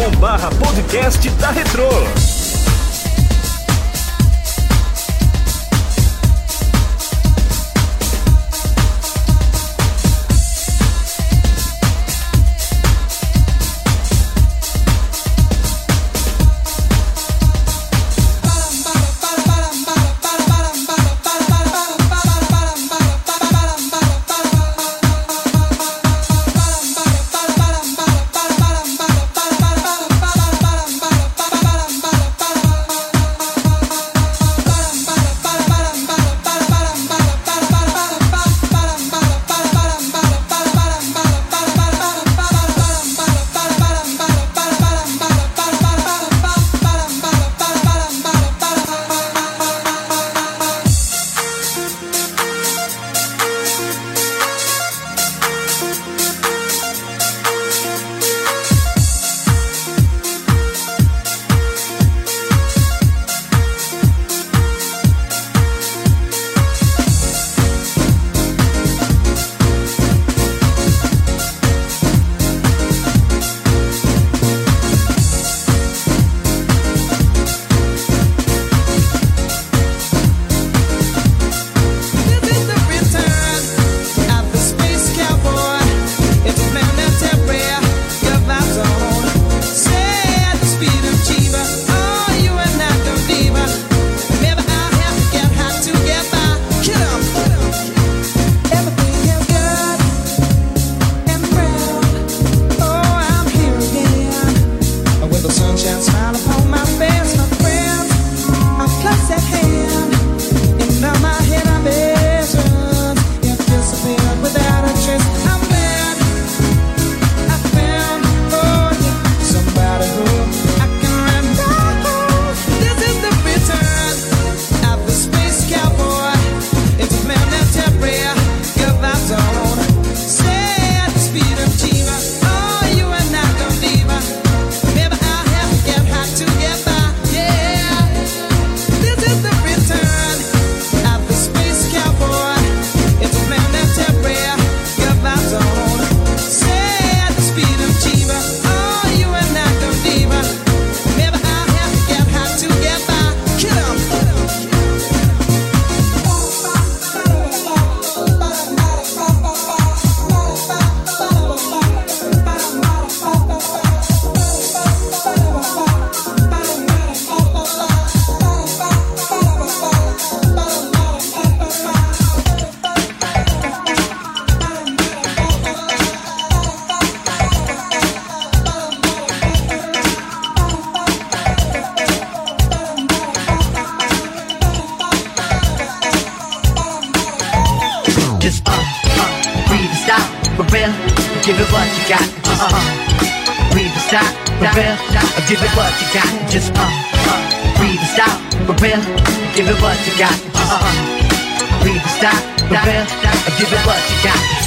facebook.com/barra podcast da Retro. Give it what you got. Uh-uh. Read the stop, for real. Give it what you got. Just uh, uh. Read the stop, real. Give it what you got. Uh-uh. Read the stop, for real. Give it what you got.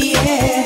yeah.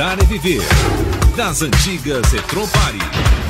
Escutar é viver. Das antigas Retropare.